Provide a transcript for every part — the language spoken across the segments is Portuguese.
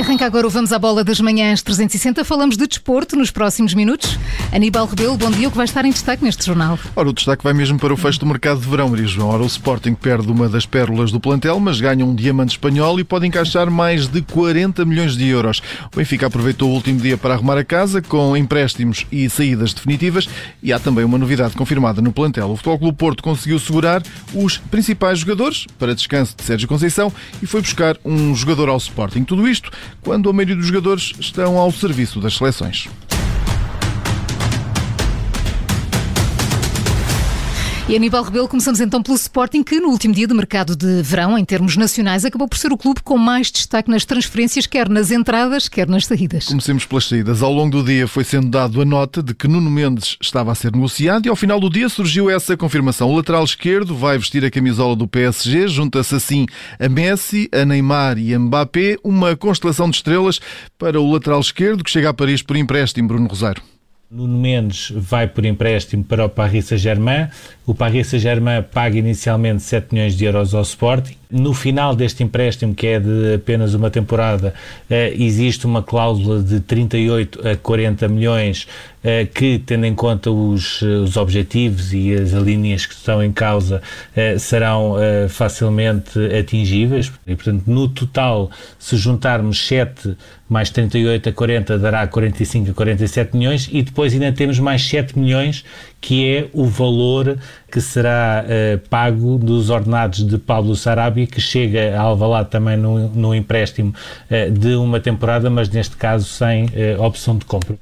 Arranca agora o Vamos à Bola das Manhãs 360. Falamos de desporto nos próximos minutos. Aníbal Rebelo, bom dia. O que vai estar em destaque neste jornal? Ora, o destaque vai mesmo para o fecho do mercado de verão, Maria João. Ora, o Sporting perde uma das pérolas do plantel, mas ganha um diamante espanhol e pode encaixar mais de 40 milhões de euros. O Benfica aproveitou o último dia para arrumar a casa com empréstimos e saídas definitivas e há também uma novidade confirmada no plantel. O Futebol Clube Porto conseguiu segurar os principais jogadores para descanso de Sérgio Conceição e foi buscar um jogador ao Sporting. Tudo isto quando a maioria dos jogadores estão ao serviço das seleções. E Aníbal Rebelo, começamos então pelo Sporting, que no último dia de mercado de verão, em termos nacionais, acabou por ser o clube com mais destaque nas transferências, quer nas entradas, quer nas saídas. Comecemos pelas saídas. Ao longo do dia foi sendo dado a nota de que Nuno Mendes estava a ser negociado e ao final do dia surgiu essa confirmação. O lateral esquerdo vai vestir a camisola do PSG, junta-se assim a Messi, a Neymar e a Mbappé, uma constelação de estrelas para o lateral esquerdo que chega a Paris por empréstimo, Bruno Rosário. Nuno Mendes vai por empréstimo para o Paris Saint-Germain. O Paris Saint-Germain paga inicialmente 7 milhões de euros ao Sporting. No final deste empréstimo, que é de apenas uma temporada, eh, existe uma cláusula de 38 a 40 milhões eh, que, tendo em conta os, os objetivos e as linhas que estão em causa, eh, serão facilmente atingíveis. E, portanto, no total, se juntarmos 7 mais 38 a 40, dará 45 a 47 milhões e depois ainda temos mais 7 milhões que é o valor que será pago dos ordenados de Pablo Sarabia, que chega a Alvalade também no, empréstimo uh, de uma temporada, mas neste caso sem uh, opção de compra.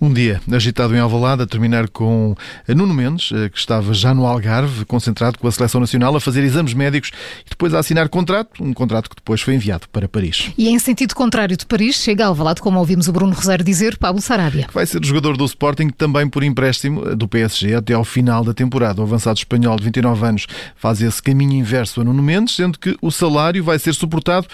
Um dia agitado em Alvalade, a terminar com Nuno Mendes, que estava já no Algarve, concentrado com a Seleção Nacional, a fazer exames médicos e depois a assinar contrato, um contrato que depois foi enviado para Paris. E em sentido contrário de Paris, chega a Alvalade, como ouvimos o Bruno Rosário dizer, Pablo Sarabia. Vai ser jogador do Sporting também por empréstimo do PSG até ao final da temporada. O avançado espanhol de 29 anos faz esse caminho inverso a Nuno Mendes, sendo que o salário vai ser suportado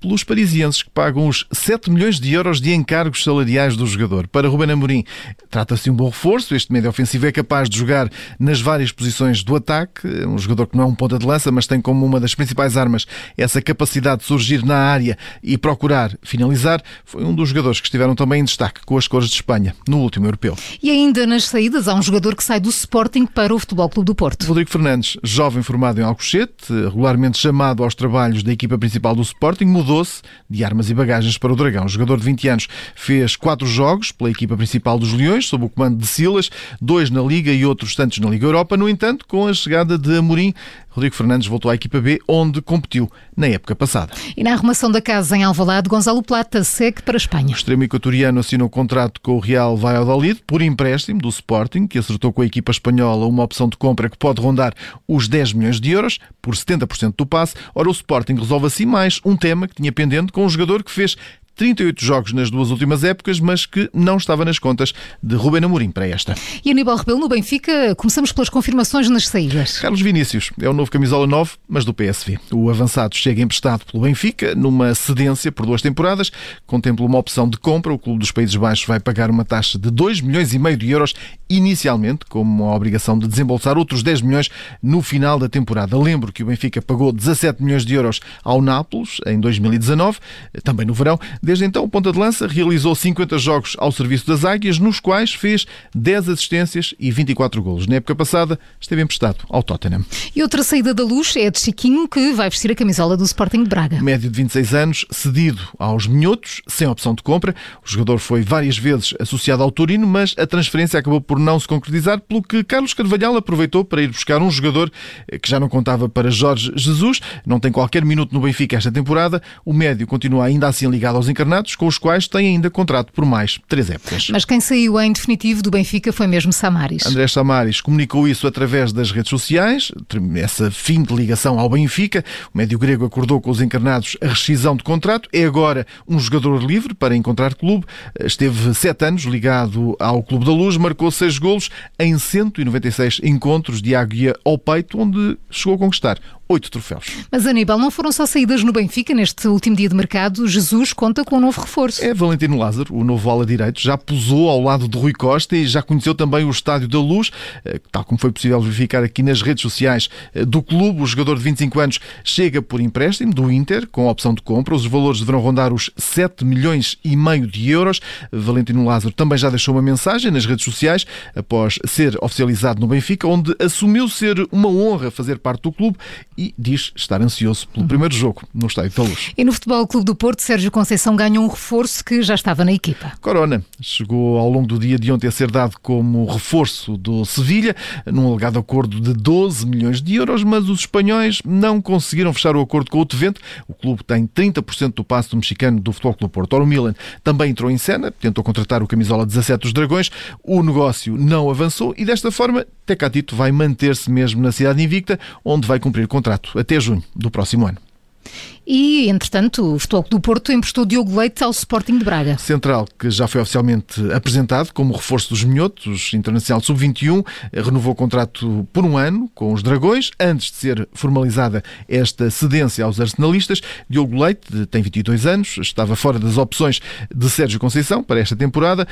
pelos parisienses que pagam os 7 milhões de euros de encargos salariais do jogador. Para Ruben Amorim, trata-se de um bom reforço. Este médio ofensivo é capaz de jogar nas várias posições do ataque. Um jogador que não é um ponta de lança, mas tem como uma das principais armas essa capacidade de surgir na área e procurar finalizar. Foi um dos jogadores que estiveram também em destaque com as cores de Espanha no último europeu. E ainda nas saídas, há um jogador que sai do Sporting para o Futebol Clube do Porto. Rodrigo Fernandes, jovem formado em Alcochete, regularmente chamado aos trabalhos da equipa principal do Sporting, mudou mudou-se de armas e bagagens para o Dragão. O jogador de 20 anos fez quatro jogos pela equipa principal dos Leões, sob o comando de Silas, dois na Liga e outros tantos na Liga Europa. No entanto, com a chegada de Amorim, Rodrigo Fernandes voltou à equipa B, onde competiu na época passada. E na arrumação da casa em Alvalade, Gonzalo Plata segue para a Espanha. O extremo equatoriano assinou contrato com o Real Valladolid por empréstimo do Sporting, que acertou com a equipa espanhola uma opção de compra que pode rondar os 10 milhões de euros por 70% do passe. Ora, o Sporting resolve assim mais um tema que tinha pendente com um jogador que fez 38 jogos nas duas últimas épocas, mas que não estava nas contas de Ruben Amorim para esta. E Aníbal Rebelo no Benfica, começamos pelas confirmações nas saídas. Carlos Vinícius é o novo camisola 9, mas do PSV. O avançado chega emprestado pelo Benfica numa cedência por duas temporadas, contempla uma opção de compra. O Clube dos Países Baixos vai pagar uma taxa de 2 milhões e meio de euros inicialmente, como a obrigação de desembolsar outros 10 milhões no final da temporada. Lembro que o Benfica pagou 17 milhões de euros ao Nápoles em 2019, também no verão. Desde então, o ponta de lança realizou 50 jogos ao serviço das Águias, nos quais fez 10 assistências e 24 golos. Na época passada, esteve emprestado ao Tottenham. E outra saída da luz é a de Chiquinho, que vai vestir a camisola do Sporting de Braga. Médio de 26 anos, cedido aos Minhotos, sem opção de compra. O jogador foi várias vezes associado ao Torino, mas a transferência acabou por não se concretizar, pelo que Carlos Carvalhal aproveitou para ir buscar um jogador que já não contava para Jorge Jesus, não tem qualquer minuto no Benfica esta temporada. O médio continua ainda assim ligado aos encarnados, com os quais tem ainda contrato por mais três épocas. Mas quem saiu em definitivo do Benfica foi mesmo Samaris. André Samaris comunicou isso através das redes sociais, essa fim de ligação ao Benfica. O médio grego acordou com os encarnados a rescisão de contrato. É agora um jogador livre para encontrar clube. Esteve sete anos ligado ao Clube da Luz, marcou seis golos em 196 encontros de águia ao peito, onde chegou a conquistar oito troféus. Mas Aníbal, não foram só saídas no Benfica neste último dia de mercado. Jesus conta com um novo reforço. É Valentino Lázaro, o novo ala direito, já posou ao lado de Rui Costa e já conheceu também o Estádio da Luz, eh, tal como foi possível verificar aqui nas redes sociais eh, do clube. O jogador de 25 anos chega por empréstimo do Inter, com opção de compra. Os valores deverão rondar os 7 milhões e meio de euros. Valentino Lázaro também já deixou uma mensagem nas redes sociais após ser oficializado no Benfica, onde assumiu ser uma honra fazer parte do clube e diz estar ansioso pelo primeiro jogo no Estádio da Luz. E no Futebol Clube do Porto, Sérgio Conceição ganhou um reforço que já estava na equipa. Corona chegou ao longo do dia de ontem a ser dado como reforço do Sevilha, num alegado acordo de 12 milhões de euros, mas os espanhóis não conseguiram fechar o acordo com o Tevente. O clube tem 30% do passe do mexicano do Futebol Clube do Porto. Ora, o Milan também entrou em cena, tentou contratar o camisola 17 dos Dragões. O negócio não avançou e desta forma Tecatito vai manter-se mesmo na cidade invicta, onde vai cumprir contrato até junho do próximo ano. E, entretanto, o Futebol do Porto emprestou Diogo Leite ao Sporting de Braga. Central, que já foi oficialmente apresentado como reforço dos minhotos, internacional sub-21, renovou o contrato por um ano com os Dragões, antes de ser formalizada esta cedência aos arsenalistas. Diogo Leite tem 22 anos, estava fora das opções de Sérgio Conceição para esta temporada,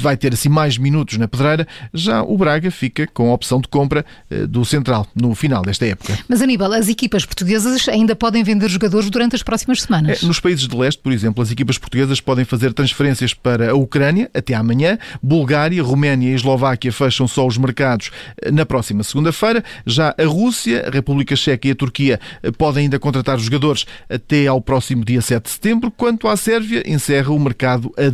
vai ter assim mais minutos na pedreira. Já o Braga fica com a opção de compra eh, do Central no final desta época. Mas, Aníbal, as equipas portuguesas ainda podem vender jogadores durante as próximas semanas. É, nos países de leste, por exemplo, as equipas portuguesas podem fazer transferências para a Ucrânia até amanhã. Bulgária, Roménia e Eslováquia fecham só os mercados eh, na próxima segunda-feira. Já a Rússia, a República Checa e a Turquia eh, podem ainda contratar jogadores até ao próximo dia 7 de setembro, quanto à Sérvia encerra o mercado a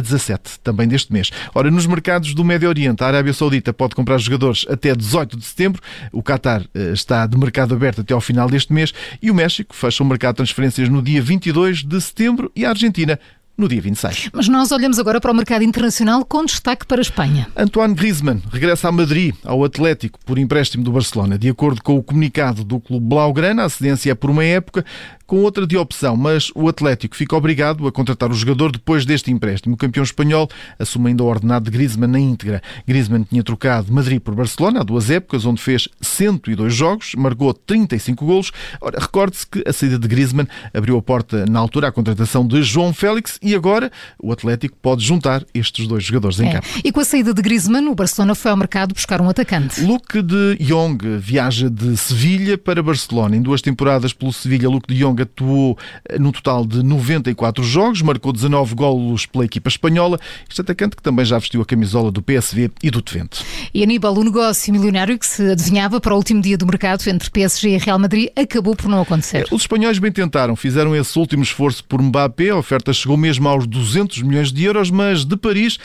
17, também deste mês. Ora, nos mercados do Médio Oriente, a Arábia Saudita pode comprar jogadores até 18 de setembro, o Qatar eh, está de mercado aberto até ao final deste mês e o México fecha o mercado transferências no dia 22 de setembro e a Argentina no dia 26. Mas nós olhamos agora para o mercado internacional com destaque para a Espanha. Antoine Griezmann regressa a Madrid, ao Atlético, por empréstimo do Barcelona. De acordo com o comunicado do clube Blaugrana, a cedência é por uma época, com outra de opção, mas o Atlético fica obrigado a contratar o jogador depois deste empréstimo. O campeão espanhol assume ainda o ordenado de Griezmann na íntegra. Griezmann tinha trocado Madrid por Barcelona há duas épocas, onde fez 102 jogos, marcou 35 golos. Ora, recorde-se que a saída de Griezmann abriu a porta na altura à contratação de João Félix e agora o Atlético pode juntar estes dois jogadores em é. campo. E com a saída de Griezmann, o Barcelona foi ao mercado buscar um atacante. Luke de Jong viaja de Sevilha para Barcelona. Em duas temporadas pelo Sevilha, Luke de Jong atuou eh, num total de 94 jogos, marcou 19 golos pela equipa espanhola. Este atacante que também já vestiu a camisola do PSV e do Twente. E Aníbal, o negócio milionário que se adivinhava para o último dia do mercado entre PSG e Real Madrid acabou por não acontecer. Os espanhóis bem tentaram, fizeram esse último esforço por Mbappé, a oferta chegou mesmo aos 200 milhões de euros, mas de Paris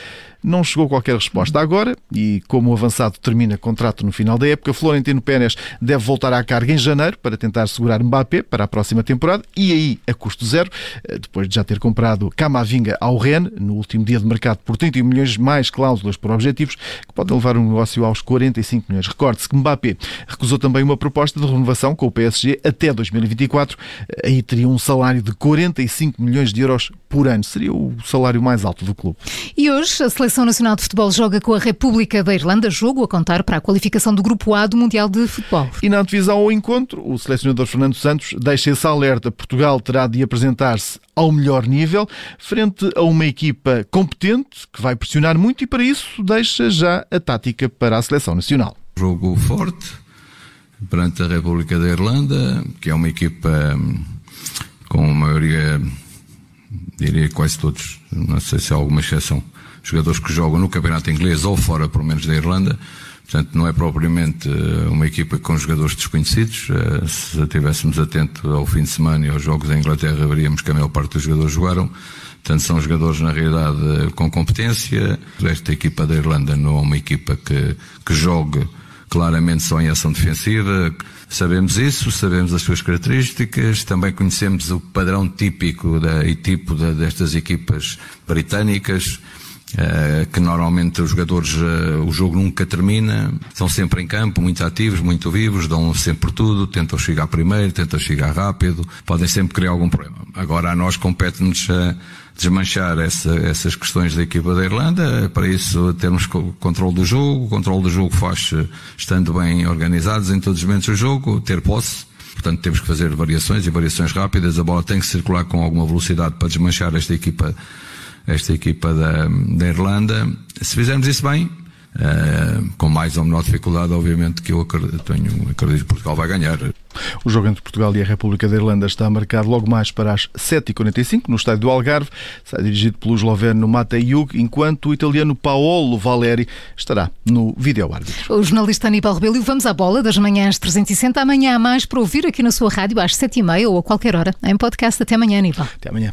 não chegou qualquer resposta. Agora, e como o avançado termina contrato no final da época, Florentino Pérez deve voltar à carga em janeiro para tentar segurar Mbappé para a próxima temporada e aí a custo zero, eh, depois de já ter comprado Camavinga ao Rennes no último dia de mercado por 31 milhões mais cláusulas por objetivos, que podem levar o negócio aos 45 milhões. Recorde-se que Mbappé recusou também uma proposta de renovação com o PSG até 2024. Aí teria um salário de 45 milhões de euros por ano. Seria o salário mais alto do clube. E hoje a Seleção Nacional de Futebol joga com a República da Irlanda, jogo a contar para a qualificação do Grupo A do Mundial de Futebol. E na divisão ao encontro, o selecionador Fernando Santos deixa esse alerta. Portugal terá de apresentar-se ao melhor nível, frente a uma equipa competente, que vai pressionar muito e para isso deixa já a tática para a Seleção Nacional. Jogo forte perante a República da Irlanda, que é uma equipa hum, com maioria diria quase todos, não sei se há alguma exceção, jogadores que jogam no campeonato inglês ou fora, pelo menos, da Irlanda. Portanto, não é propriamente eh, uma equipa com jogadores desconhecidos. Eh, se estivéssemos atentos ao fim de semana e aos jogos da Inglaterra, veríamos que a maior parte dos jogadores jogaram. Portanto, são jogadores, na realidade, com competência. Esta equipa da Irlanda não é uma equipa que, que jogue claramente só em ação defensiva. Sabemos isso, sabemos as suas características, também conhecemos o padrão típico da, e tipo da, destas equipas britânicas. Uh, que normalmente os jogadores, uh, o jogo nunca termina, estão sempre em campo, muito ativos, muito vivos, dão sempre tudo, tentam chegar primeiro, tentam chegar rápido, podem sempre criar algum problema. Agora a nós compete-nos uh, desmanchar essa, essas questões da equipa da Irlanda, para isso termos controle do jogo, o controle do jogo faz estando bem organizados em todos os momentos do jogo, ter posse, Portanto, temos que fazer variações e variações rápidas. A bola tem que circular com alguma velocidade para desmanchar esta equipa, esta equipa da, da Irlanda. Se fizermos isso bem, uh, com mais ou menor dificuldade, obviamente que eu acredito, tenho, acredito que Portugal vai ganhar. O jogo entre Portugal e a República da Irlanda está marcado logo mais para as 7h45 no estádio do Algarve. Será dirigido pelo esloveno Matej enquanto o italiano Paolo Valeri estará no vídeo árbitro. O jornalista Aníbal Rebelo, vamos à bola das manhãs 360. Amanhã há mais para ouvir aqui na sua rádio às 7h30 ou a qualquer hora em podcast. Até amanhã, Aníbal. Até amanhã.